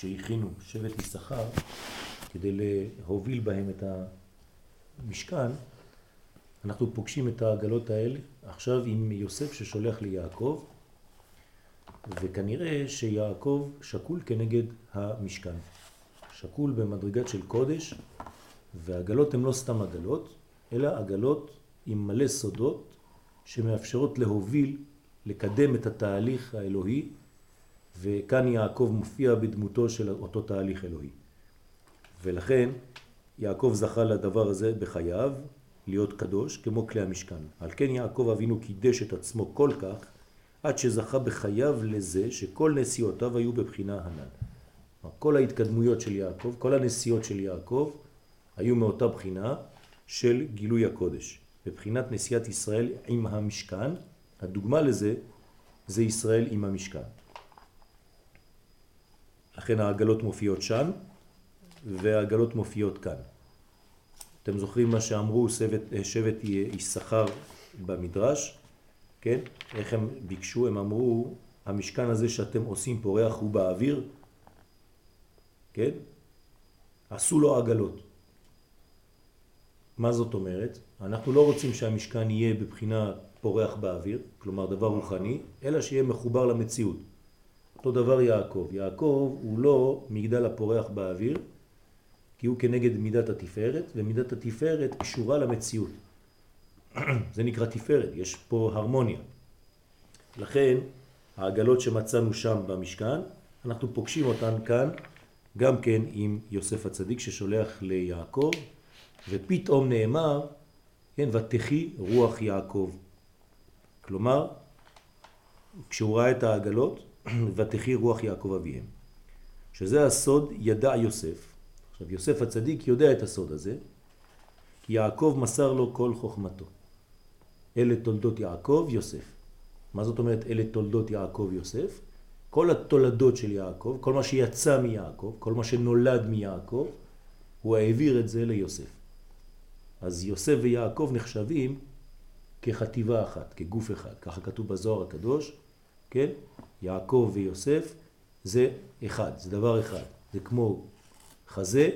שהכינו שבט יששכר כדי להוביל בהם את המשכן, אנחנו פוגשים את העגלות האלה עכשיו עם יוסף ששולח ליעקב, וכנראה שיעקב שקול כנגד המשכן. שקול במדרגת של קודש, והעגלות הן לא סתם עגלות, אלא עגלות עם מלא סודות שמאפשרות להוביל, לקדם את התהליך האלוהי, וכאן יעקב מופיע בדמותו של אותו תהליך אלוהי. ולכן יעקב זכה לדבר הזה בחייו, להיות קדוש, כמו כלי המשכן. על כן יעקב אבינו קידש את עצמו כל כך, עד שזכה בחייו לזה שכל נסיעותיו היו בבחינה הנ"ל. כל ההתקדמויות של יעקב, כל הנסיעות של יעקב, היו מאותה בחינה של גילוי הקודש. בבחינת נסיעת ישראל עם המשכן, הדוגמה לזה זה ישראל עם המשכן. לכן העגלות מופיעות שם, והעגלות מופיעות כאן. אתם זוכרים מה שאמרו שבט, שבט יששכר במדרש, כן? איך הם ביקשו? הם אמרו, המשכן הזה שאתם עושים פורח הוא באוויר, כן? עשו לו עגלות. מה זאת אומרת? אנחנו לא רוצים שהמשכן יהיה בבחינה פורח באוויר, כלומר דבר רוחני, אלא שיהיה מחובר למציאות. אותו דבר יעקב. יעקב הוא לא מגדל הפורח באוויר, כי הוא כנגד מידת התפארת, ומידת התפארת קשורה למציאות. זה נקרא תפארת, יש פה הרמוניה. לכן העגלות שמצאנו שם במשכן, אנחנו פוגשים אותן כאן גם כן עם יוסף הצדיק ששולח ליעקב, ופתאום נאמר, כן, ותחי רוח יעקב. כלומר, כשהוא ראה את העגלות, ותחי רוח יעקב אביהם. שזה הסוד ידע יוסף. עכשיו, יוסף הצדיק יודע את הסוד הזה, כי יעקב מסר לו כל חוכמתו. אלה תולדות יעקב, יוסף. מה זאת אומרת אלה תולדות יעקב, יוסף? כל התולדות של יעקב, כל מה שיצא מיעקב, כל מה שנולד מיעקב, הוא העביר את זה ליוסף. אז יוסף ויעקב נחשבים כחטיבה אחת, כגוף אחד. ככה כתוב בזוהר הקדוש, כן? יעקב ויוסף זה אחד, זה דבר אחד. זה כמו חזה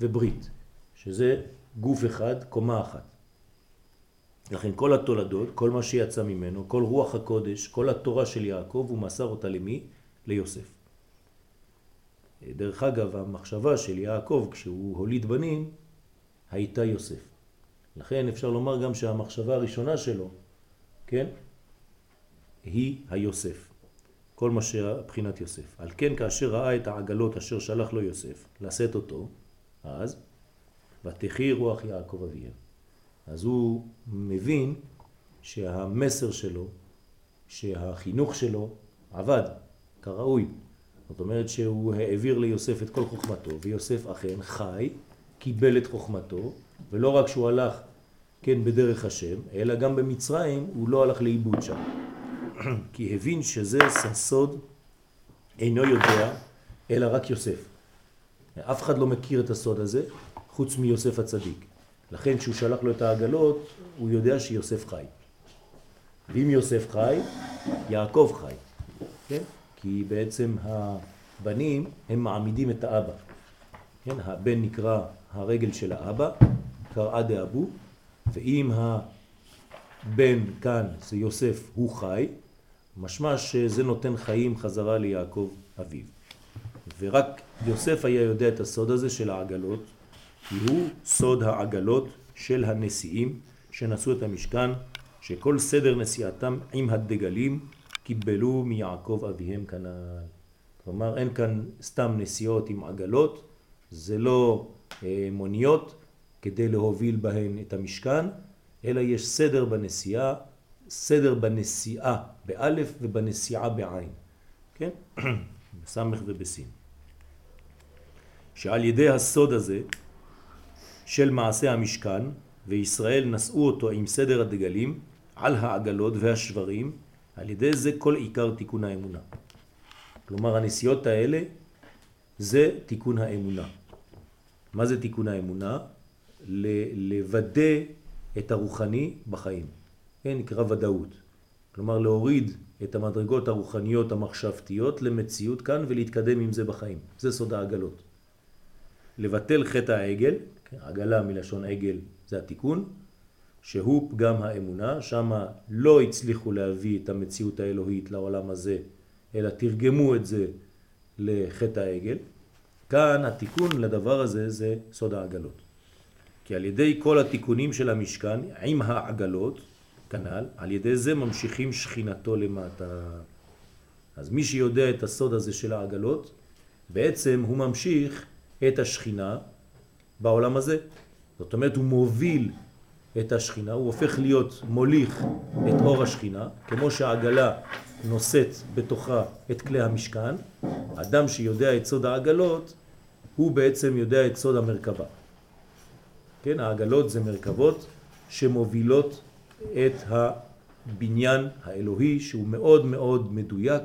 וברית, שזה גוף אחד, קומה אחת. לכן כל התולדות, כל מה שיצא ממנו, כל רוח הקודש, כל התורה של יעקב, הוא מסר אותה למי? ליוסף. דרך אגב, המחשבה של יעקב כשהוא הוליד בנים הייתה יוסף. לכן אפשר לומר גם שהמחשבה הראשונה שלו, כן, היא היוסף. כל מה שבחינת יוסף. על כן כאשר ראה את העגלות אשר שלח לו יוסף לשאת אותו, אז ותחי רוח יעקב אביהם. אז הוא מבין שהמסר שלו, שהחינוך שלו עבד כראוי. זאת אומרת שהוא העביר ליוסף את כל חוכמתו, ויוסף אכן חי, קיבל את חוכמתו, ולא רק שהוא הלך, כן, בדרך השם, אלא גם במצרים הוא לא הלך לאיבוד שם. כי הבין שזה סוד אינו יודע, אלא רק יוסף. אף אחד לא מכיר את הסוד הזה, חוץ מיוסף הצדיק. לכן כשהוא שלח לו את העגלות, הוא יודע שיוסף חי. ואם יוסף חי, יעקב חי. כן? כי בעצם הבנים הם מעמידים את האבא. כן? הבן נקרא הרגל של האבא, קראה דאבו, ואם הבן כאן זה יוסף הוא חי, משמע שזה נותן חיים חזרה ליעקב אביו. ורק יוסף היה יודע את הסוד הזה של העגלות, כי הוא סוד העגלות של הנשיאים שנשאו את המשכן, שכל סדר נסיעתם עם הדגלים קיבלו מיעקב אביהם כנ"ל. כלומר, אין כאן סתם נסיעות עם עגלות, זה לא אה, מוניות כדי להוביל בהן את המשכן, אלא יש סדר בנסיעה סדר בנסיעה באלף ובנסיעה בעין, כן? בסמך ובסין. שעל ידי הסוד הזה של מעשה המשכן, וישראל נשאו אותו עם סדר הדגלים על העגלות והשברים, על ידי זה כל עיקר תיקון האמונה. כלומר הנסיעות האלה זה תיקון האמונה. מה זה תיקון האמונה? לוודא את הרוחני בחיים. כן, נקרא ודאות. כלומר להוריד את המדרגות הרוחניות המחשבתיות למציאות כאן ולהתקדם עם זה בחיים. זה סוד העגלות. לבטל חטא העגל, עגלה מלשון עגל זה התיקון, שהוא פגם האמונה, שם לא הצליחו להביא את המציאות האלוהית לעולם הזה, אלא תרגמו את זה לחטא העגל. כאן התיקון לדבר הזה זה סוד העגלות. כי על ידי כל התיקונים של המשכן עם העגלות, כנ"ל, על ידי זה ממשיכים שכינתו למטה. אז מי שיודע את הסוד הזה של העגלות, בעצם הוא ממשיך את השכינה בעולם הזה. זאת אומרת, הוא מוביל את השכינה, הוא הופך להיות מוליך את אור השכינה, כמו שהעגלה נושאת בתוכה את כלי המשכן, אדם שיודע את סוד העגלות, הוא בעצם יודע את סוד המרכבה. כן, העגלות זה מרכבות שמובילות את הבניין האלוהי שהוא מאוד מאוד מדויק,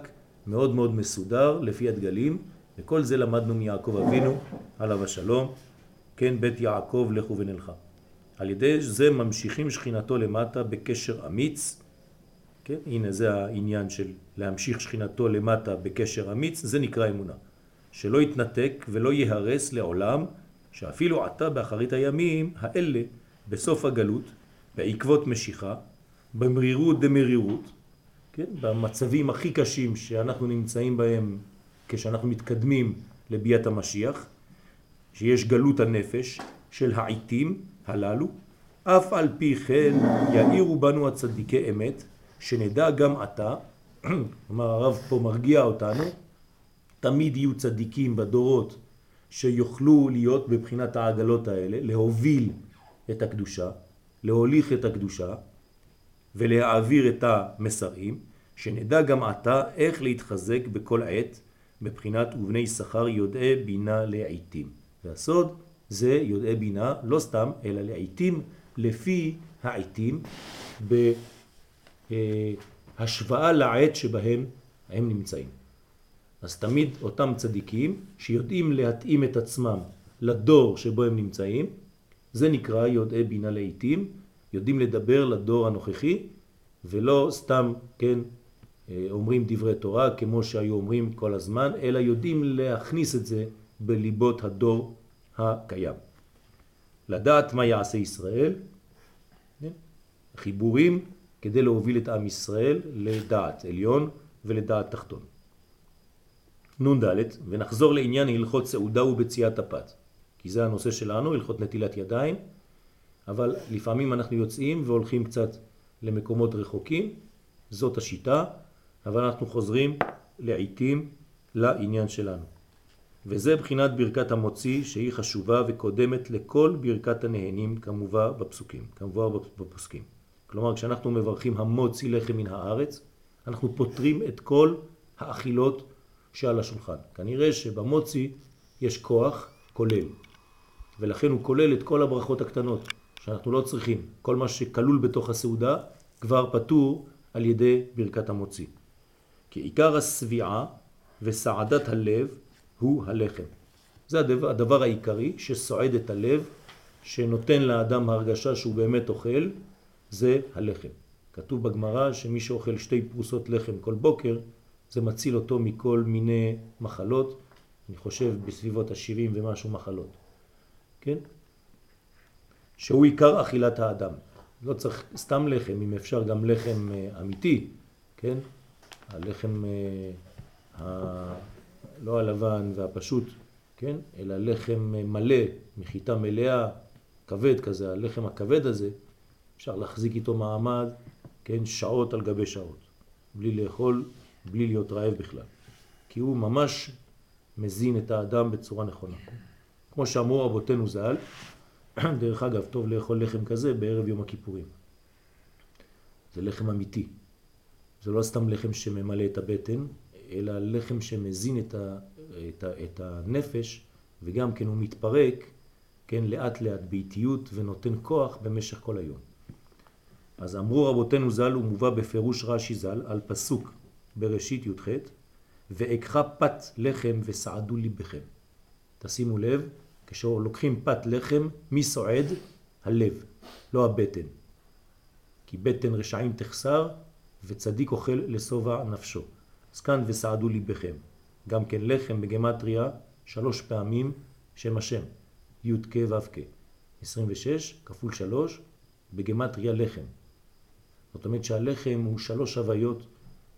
מאוד מאוד מסודר לפי הדגלים, וכל זה למדנו מיעקב אבינו, עליו השלום, כן, בית יעקב לכו ונלכה. על ידי זה ממשיכים שכינתו למטה בקשר אמיץ, כן? הנה זה העניין של להמשיך שכינתו למטה בקשר אמיץ, זה נקרא אמונה. שלא יתנתק ולא יהרס לעולם, שאפילו עתה באחרית הימים האלה, בסוף הגלות, בעקבות משיכה, במרירות דמרירות, כן? במצבים הכי קשים שאנחנו נמצאים בהם כשאנחנו מתקדמים לביאת המשיח, שיש גלות הנפש של העיתים הללו, אף על פי כן יאירו בנו הצדיקי אמת, שנדע גם עתה, כלומר הרב פה מרגיע אותנו, תמיד יהיו צדיקים בדורות שיוכלו להיות בבחינת העגלות האלה, להוביל את הקדושה, להוליך את הקדושה ולהעביר את המסרים, שנדע גם עתה איך להתחזק בכל עת בבחינת ובני שכר יודעי בינה לעיתים. והסוד זה יודעי בינה, לא סתם, אלא לעיתים לפי העיתים בהשוואה לעת שבהם הם נמצאים. אז תמיד אותם צדיקים שיודעים להתאים את עצמם לדור שבו הם נמצאים, זה נקרא יודעי בינה לעיתים, יודעים לדבר לדור הנוכחי ולא סתם, כן, אומרים דברי תורה כמו שהיו אומרים כל הזמן, אלא יודעים להכניס את זה בליבות הדור הקיים. לדעת מה יעשה ישראל, כן? חיבורים כדי להוביל את עם ישראל לדעת עליון ולדעת תחתון. נ"ד, ונחזור לעניין הלכות סעודה ובציאת הפת, כי זה הנושא שלנו, הלכות נטילת ידיים, אבל לפעמים אנחנו יוצאים והולכים קצת למקומות רחוקים, זאת השיטה, אבל אנחנו חוזרים לעיתים לעניין שלנו. וזה בחינת ברכת המוציא שהיא חשובה וקודמת לכל ברכת הנהנים כמובן בפסוקים, כמובן בפסוקים. כלומר כשאנחנו מברכים המוציא לחם מן הארץ, אנחנו פותרים את כל האכילות שעל השולחן. כנראה שבמוציא יש כוח כולל, ולכן הוא כולל את כל הברכות הקטנות שאנחנו לא צריכים. כל מה שכלול בתוך הסעודה כבר פתור על ידי ברכת המוציא. כי עיקר הסביעה וסעדת הלב הוא הלחם. זה הדבר, הדבר העיקרי שסועד את הלב, שנותן לאדם הרגשה שהוא באמת אוכל, זה הלחם. כתוב בגמרא שמי שאוכל שתי פרוסות לחם כל בוקר, זה מציל אותו מכל מיני מחלות, אני חושב בסביבות ה-70 ומשהו מחלות, כן? שהוא עיקר אכילת האדם. לא צריך סתם לחם, אם אפשר גם לחם אה, אמיתי, כן? הלחם אה, ה... לא הלבן והפשוט, כן? אלא לחם מלא, מחיטה מלאה, כבד כזה, הלחם הכבד הזה, אפשר להחזיק איתו מעמד, כן? שעות על גבי שעות, בלי לאכול, בלי להיות רעב בכלל. כי הוא ממש מזין את האדם בצורה נכונה. כמו שאמרו רבותינו ז"ל, דרך אגב, טוב לאכול לחם כזה בערב יום הכיפורים. זה לחם אמיתי. זה לא סתם לחם שממלא את הבטן, אלא לחם שמזין את, ה, את, ה, את הנפש, וגם כן הוא מתפרק, כן, לאט לאט באיטיות ונותן כוח במשך כל היום. אז אמרו רבותינו ז"ל, הוא מובא בפירוש רש"י ז"ל, על פסוק בראשית י"ח, ואקחה פת לחם וסעדו ליבכם. תשימו לב, כשלוקחים פת לחם, מי סועד? הלב, לא הבטן. כי בטן רשעים תחסר, וצדיק אוכל לשובע נפשו. אז כאן וסעדו ליבכם. גם כן לחם בגמטריה שלוש פעמים שם השם, י' כ' ו' כ'. 26 כפול 3 בגמטריה לחם. זאת אומרת שהלחם הוא שלוש הוויות.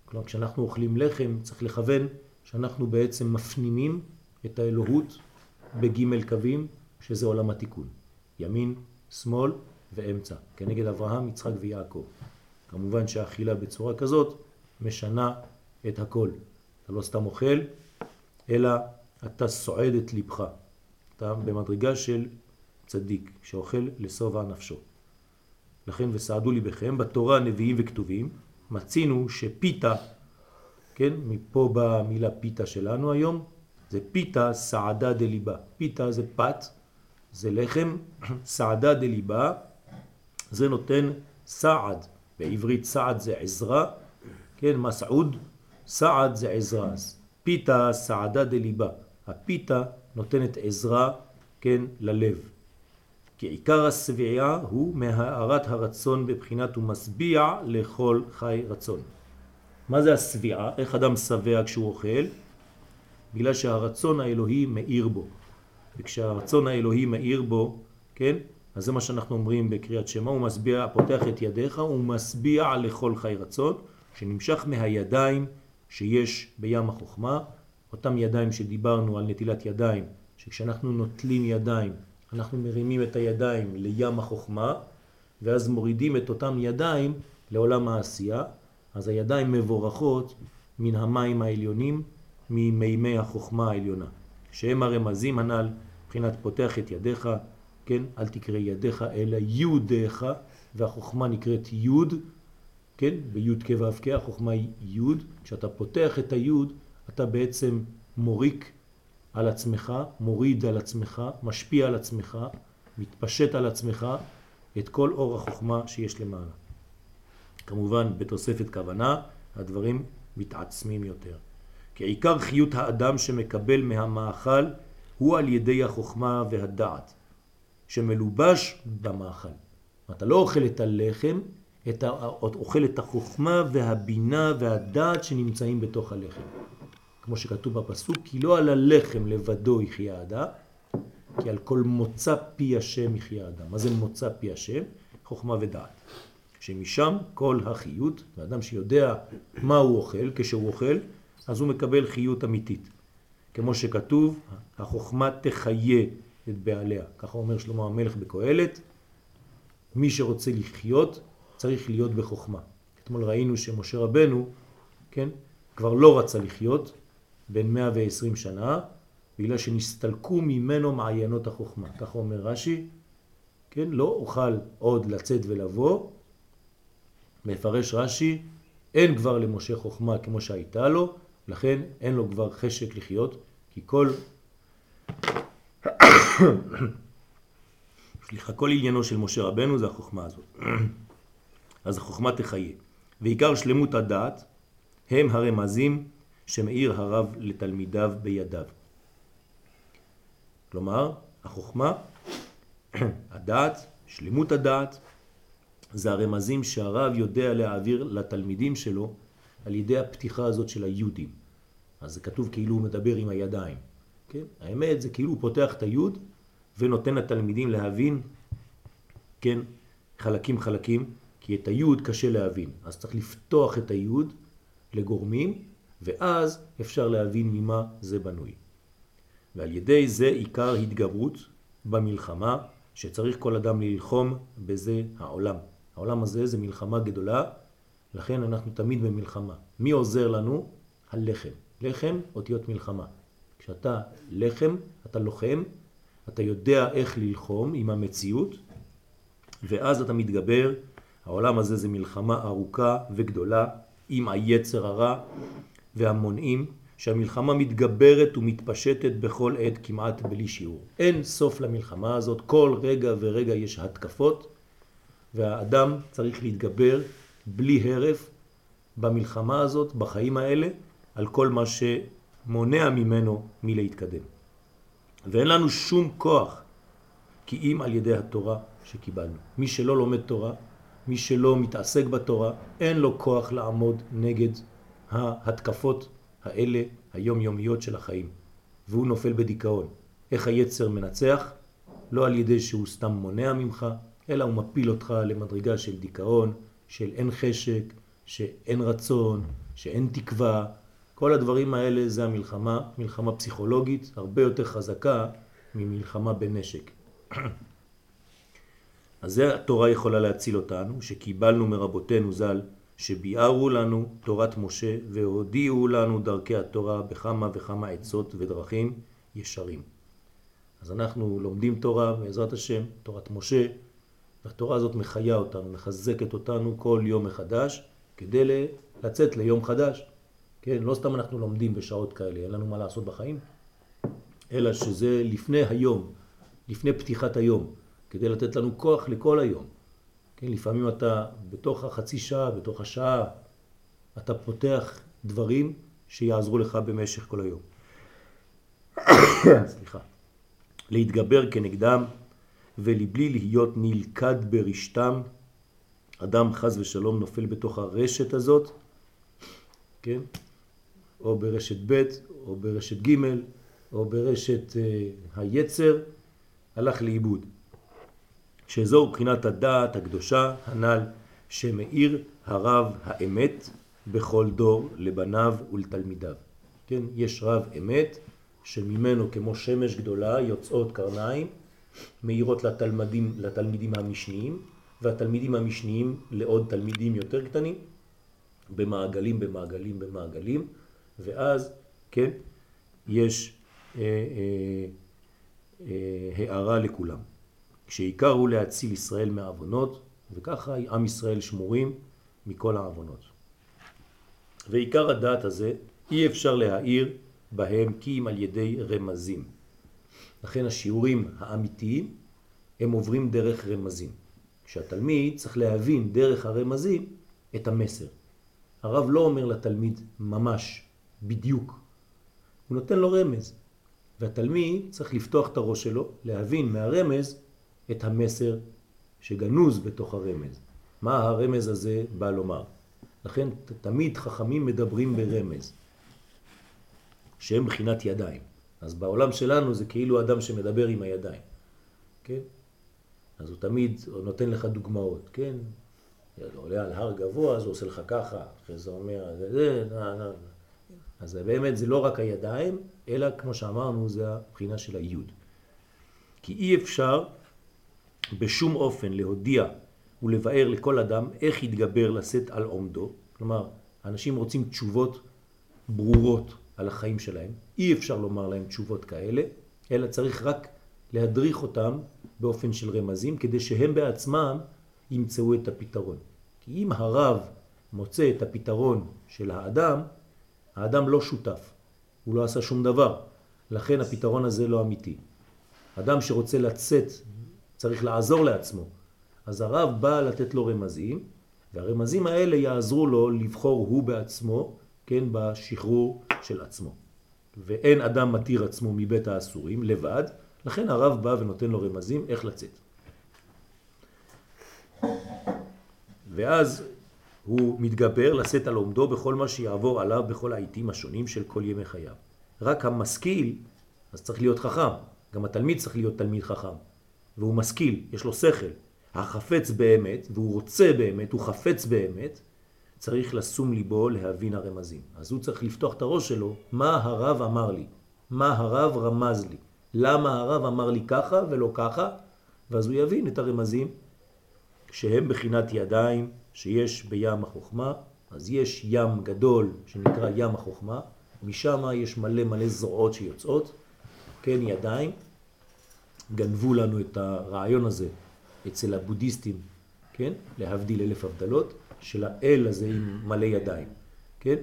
כלומר, כשאנחנו אוכלים לחם צריך לכוון שאנחנו בעצם מפנימים את האלוהות בג' קווים, שזה עולם התיקון. ימין, שמאל ואמצע, כנגד אברהם, יצחק ויעקב. כמובן שהאכילה בצורה כזאת משנה את הכל. אתה לא סתם אוכל, אלא אתה סועד את לבך. אתה במדרגה של צדיק, שאוכל לסובע נפשו. לכן וסעדו ליבכם, בתורה נביאים וכתובים, מצינו שפיתה, כן, מפה באה המילה פיתה שלנו היום, זה פיתה סעדה דליבה. פיתה זה פת, זה לחם, סעדה דליבה, זה נותן סעד. בעברית סעד זה עזרה, כן, מסעוד, סעד זה עזרה. פיתה סעדה דליבה. הפיתה נותנת עזרה, כן, ללב. כי עיקר הסביעה הוא מהארת הרצון בבחינת הוא משביע לכל חי רצון. מה זה הסביעה? איך אדם שבע כשהוא אוכל? בגלל שהרצון האלוהי מאיר בו. וכשהרצון האלוהי מאיר בו, כן? אז זה מה שאנחנו אומרים בקריאת שמה, הוא משביע, פותח את ידיך, הוא משביע לכל חי רצון, שנמשך מהידיים שיש בים החוכמה, אותם ידיים שדיברנו על נטילת ידיים, שכשאנחנו נוטלים ידיים, אנחנו מרימים את הידיים לים החוכמה, ואז מורידים את אותם ידיים לעולם העשייה, אז הידיים מבורכות מן המים העליונים, ממימי החוכמה העליונה, שהם הרמזים הנ"ל, מבחינת פותח את ידיך, כן, אל תקרא ידיך אלא יודיך, והחוכמה נקראת יוד, כן, ביוד כו' כ', החוכמה היא יוד, כשאתה פותח את היוד, אתה בעצם מוריק על עצמך, מוריד על עצמך, משפיע על עצמך, מתפשט על עצמך את כל אור החוכמה שיש למעלה. כמובן, בתוספת כוונה, הדברים מתעצמים יותר. כי עיקר חיות האדם שמקבל מהמאכל הוא על ידי החוכמה והדעת, שמלובש במאכל. אתה לא אוכל את הלחם, אתה אוכל את החוכמה והבינה והדעת שנמצאים בתוך הלחם. כמו שכתוב בפסוק, כי לא על הלחם לבדו יחיה האדם, כי על כל מוצא פי השם יחיה האדם. מה זה מוצא פי השם? חוכמה ודעת. שמשם כל החיות, האדם שיודע מה הוא אוכל, כשהוא אוכל, אז הוא מקבל חיות אמיתית. כמו שכתוב, החוכמה תחיה את בעליה. ככה אומר שלמה המלך בקהלת, מי שרוצה לחיות צריך להיות בחוכמה. אתמול ראינו שמשה רבנו, כן, כבר לא רצה לחיות, בין 120 שנה, בגלל שנסתלקו ממנו מעיינות החוכמה. ככה אומר רש"י, כן? לא אוכל עוד לצאת ולבוא. מפרש רש"י, אין כבר למשה חוכמה כמו שהייתה לו, לכן אין לו כבר חשק לחיות, כי כל... סליחה, כל עניינו של משה רבנו זה החוכמה הזאת. אז החוכמה תחיה. ועיקר שלמות הדעת הם הרמזים שמאיר הרב לתלמידיו בידיו. כלומר, החוכמה, הדעת, שלמות הדעת, זה הרמזים שהרב יודע להעביר לתלמידים שלו על ידי הפתיחה הזאת של היהודים. אז זה כתוב כאילו הוא מדבר עם הידיים. כן? האמת זה כאילו הוא פותח את היוד ונותן לתלמידים להבין, כן, חלקים חלקים, כי את היוד קשה להבין. אז צריך לפתוח את היוד לגורמים ואז אפשר להבין ממה זה בנוי. ועל ידי זה עיקר התגברות במלחמה, שצריך כל אדם ללחום בזה העולם. העולם הזה זה מלחמה גדולה, לכן אנחנו תמיד במלחמה. מי עוזר לנו? הלחם. לחם, אותיות מלחמה. כשאתה לחם, אתה לוחם, אתה יודע איך ללחום עם המציאות, ואז אתה מתגבר. העולם הזה זה מלחמה ארוכה וגדולה עם היצר הרע, והמונעים שהמלחמה מתגברת ומתפשטת בכל עת כמעט בלי שיעור. אין סוף למלחמה הזאת, כל רגע ורגע יש התקפות והאדם צריך להתגבר בלי הרף במלחמה הזאת, בחיים האלה, על כל מה שמונע ממנו מלהתקדם. ואין לנו שום כוח כי אם על ידי התורה שקיבלנו. מי שלא לומד תורה, מי שלא מתעסק בתורה, אין לו כוח לעמוד נגד ההתקפות האלה היומיומיות של החיים, והוא נופל בדיכאון. איך היצר מנצח? לא על ידי שהוא סתם מונע ממך, אלא הוא מפיל אותך למדרגה של דיכאון, של אין חשק, שאין רצון, שאין תקווה. כל הדברים האלה זה המלחמה, מלחמה פסיכולוגית, הרבה יותר חזקה ממלחמה בנשק. אז זה התורה יכולה להציל אותנו, שקיבלנו מרבותינו ז"ל, שביארו לנו תורת משה והודיעו לנו דרכי התורה בכמה וכמה עצות ודרכים ישרים. אז אנחנו לומדים תורה בעזרת השם, תורת משה, והתורה הזאת מחיה אותנו, מחזקת אותנו כל יום מחדש כדי לצאת ליום חדש. כן, לא סתם אנחנו לומדים בשעות כאלה, אין לנו מה לעשות בחיים, אלא שזה לפני היום, לפני פתיחת היום, כדי לתת לנו כוח לכל היום. כן, לפעמים אתה בתוך החצי שעה, בתוך השעה, אתה פותח דברים שיעזרו לך במשך כל היום. סליחה. להתגבר כנגדם ולבלי להיות נלכד ברשתם. אדם חז ושלום נופל בתוך הרשת הזאת, כן? או ברשת ב' או ברשת ג' או ברשת אה, היצר, הלך לאיבוד. שזו מבחינת הדעת הקדושה הנ"ל שמאיר הרב האמת בכל דור לבניו ולתלמידיו. כן, יש רב אמת שממנו כמו שמש גדולה יוצאות קרניים מאירות לתלמידים, לתלמידים המשניים והתלמידים המשניים לעוד תלמידים יותר קטנים במעגלים, במעגלים, במעגלים ואז, כן, יש אה, אה, אה, הערה לכולם. כשעיקר הוא להציל ישראל מהעוונות, וככה עם ישראל שמורים מכל העוונות. ועיקר הדעת הזה אי אפשר להעיר בהם כי אם על ידי רמזים. לכן השיעורים האמיתיים הם עוברים דרך רמזים. כשהתלמיד צריך להבין דרך הרמזים את המסר. הרב לא אומר לתלמיד ממש, בדיוק. הוא נותן לו רמז. והתלמיד צריך לפתוח את הראש שלו, להבין מהרמז את המסר שגנוז בתוך הרמז. מה הרמז הזה בא לומר? לכן תמיד חכמים מדברים ברמז, שהם בחינת ידיים. אז בעולם שלנו זה כאילו אדם שמדבר עם הידיים, כן? אז הוא תמיד נותן לך דוגמאות, כן? עולה על הר גבוה, אז הוא עושה לך ככה, אחרי זה אומר, זה, זה, זה, זה. אז באמת זה לא רק הידיים, אלא כמו שאמרנו, זה הבחינה של היוד. כי אי אפשר בשום אופן להודיע ולבאר לכל אדם איך יתגבר לשאת על עומדו. כלומר, אנשים רוצים תשובות ברורות על החיים שלהם. אי אפשר לומר להם תשובות כאלה, אלא צריך רק להדריך אותם באופן של רמזים, כדי שהם בעצמם ימצאו את הפתרון. כי אם הרב מוצא את הפתרון של האדם, האדם לא שותף, הוא לא עשה שום דבר. לכן הפתרון הזה לא אמיתי. אדם שרוצה לצאת צריך לעזור לעצמו. אז הרב בא לתת לו רמזים, והרמזים האלה יעזרו לו לבחור הוא בעצמו, כן, בשחרור של עצמו. ואין אדם מתיר עצמו מבית האסורים לבד, לכן הרב בא ונותן לו רמזים איך לצאת. ואז הוא מתגבר לשאת על עומדו בכל מה שיעבור עליו בכל העיתים השונים של כל ימי חייו. רק המשכיל, אז צריך להיות חכם. גם התלמיד צריך להיות תלמיד חכם. והוא משכיל, יש לו שכל, החפץ באמת, והוא רוצה באמת, הוא חפץ באמת, צריך לשום ליבו להבין הרמזים. אז הוא צריך לפתוח את הראש שלו, מה הרב אמר לי, מה הרב רמז לי, למה הרב אמר לי ככה ולא ככה, ואז הוא יבין את הרמזים. שהם בחינת ידיים שיש בים החוכמה, אז יש ים גדול שנקרא ים החוכמה, משם יש מלא מלא זרועות שיוצאות, כן, ידיים, גנבו לנו את הרעיון הזה אצל הבודהיסטים, כן? להבדיל אלף הבדלות, של האל הזה עם מלא ידיים, כן?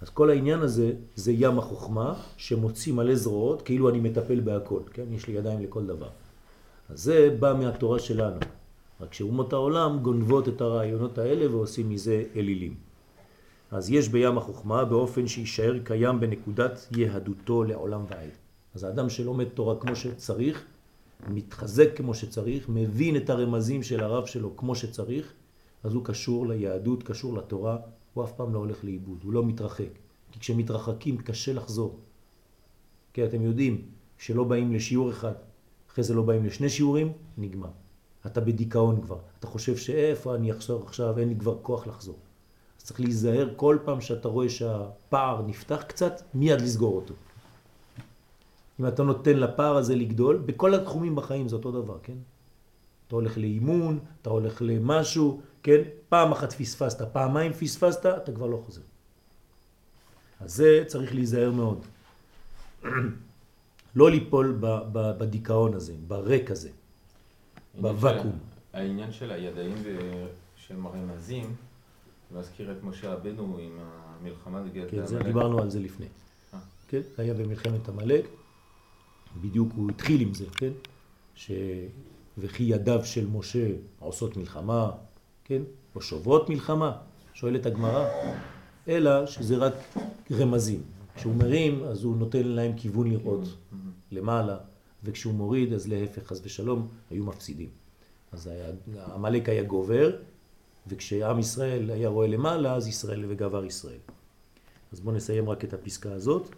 אז כל העניין הזה זה ים החוכמה שמוציא מלא זרועות כאילו אני מטפל בהכל, כן? יש לי ידיים לכל דבר. אז זה בא מהתורה שלנו. רק שאומות העולם גונבות את הרעיונות האלה ועושים מזה אלילים. אז יש בים החוכמה באופן שישאר קיים בנקודת יהדותו לעולם ועד. אז האדם שלומד תורה כמו שצריך, מתחזק כמו שצריך, מבין את הרמזים של הרב שלו כמו שצריך, אז הוא קשור ליהדות, קשור לתורה, הוא אף פעם לא הולך לאיבוד, הוא לא מתרחק. כי כשמתרחקים קשה לחזור. כי אתם יודעים שלא באים לשיעור אחד, אחרי זה לא באים לשני שיעורים, נגמר. אתה בדיכאון כבר, אתה חושב שאיפה אני אחזור עכשיו, אין לי כבר כוח לחזור. אז צריך להיזהר כל פעם שאתה רואה שהפער נפתח קצת, מיד לסגור אותו. אם אתה נותן לפער הזה לגדול, בכל התחומים בחיים זה אותו דבר, כן? אתה הולך לאימון, אתה הולך למשהו, כן? פעם אחת פספסת, פעמיים פספסת, אתה כבר לא חוזר. אז זה צריך להיזהר מאוד. לא ליפול בדיכאון הזה, בריק הזה, בוואקום. העניין של הידעים של מרמזים, להזכיר את משה רבנו עם המלחמה נגד כן, זה דיברנו על זה לפני. אה. כן, היה במלחמת עמלק, בדיוק הוא התחיל עם זה, כן? ש... וכי ידיו של משה עושות מלחמה, כן? או שוברות מלחמה, שואלת הגמרא, אלא שזה רק רמזים. כשהוא מרים, אז הוא נותן להם כיוון לראות למעלה, וכשהוא מוריד, אז להפך, חס ושלום, היו מפסידים. אז המלאק היה גובר, וכשעם ישראל היה רואה למעלה, אז ישראל וגבר ישראל. אז בואו נסיים רק את הפסקה הזאת.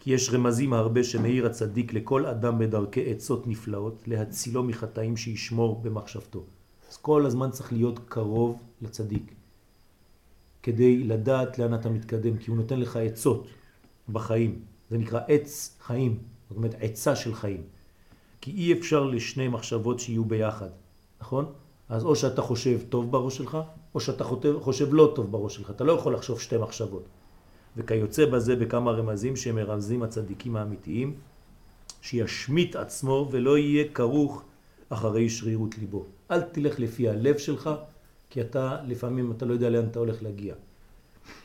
כי יש רמזים הרבה שמאיר הצדיק לכל אדם בדרכי עצות נפלאות, להצילו מחטאים שישמור במחשבתו. אז כל הזמן צריך להיות קרוב לצדיק, כדי לדעת לאן אתה מתקדם, כי הוא נותן לך עצות בחיים. זה נקרא עץ חיים, זאת אומרת עצה של חיים. כי אי אפשר לשני מחשבות שיהיו ביחד, נכון? אז או שאתה חושב טוב בראש שלך, או שאתה חושב לא טוב בראש שלך. אתה לא יכול לחשוב שתי מחשבות. וכיוצא בזה בכמה רמזים שמרמזים הצדיקים האמיתיים, שישמיט עצמו ולא יהיה כרוך אחרי שרירות ליבו. אל תלך לפי הלב שלך, כי אתה לפעמים אתה לא יודע לאן אתה הולך להגיע.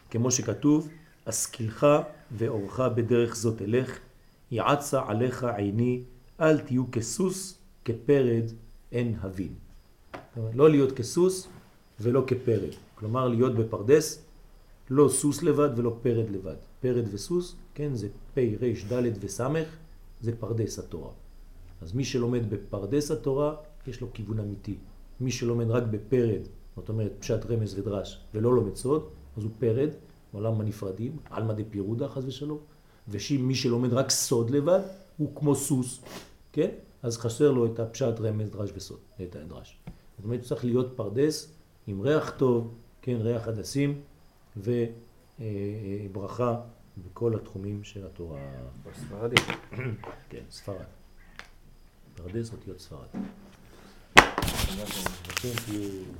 כמו שכתוב, השכילך ואורך בדרך זאת אלך, יעצה עליך עיני, אל תהיו כסוס, כפרד אין הבין. לא להיות כסוס ולא כפרד. כלומר, להיות בפרדס, לא סוס לבד ולא פרד לבד. פרד וסוס, כן, זה פי ריש ד' וסמך, זה פרדס התורה. אז מי שלומד בפרדס התורה, יש לו כיוון אמיתי. מי שלומד רק בפרד, זאת אומרת פשט רמז ודרש, ולא לומד סוד, אז הוא פרד, עולם הנפרדים, עלמא דפירודא חס ושלום, ומי שלומד רק סוד לבד, הוא כמו סוס, כן? אז חסר לו את הפשט רמז דרש וסוד, את הדרש. זאת אומרת, צריך להיות פרדס עם ריח טוב, כן, ריח הדסים, וברכה בכל התחומים של התורה. בספרדי. כן, ספרד. פרדס אותיות ספרד. Thank you.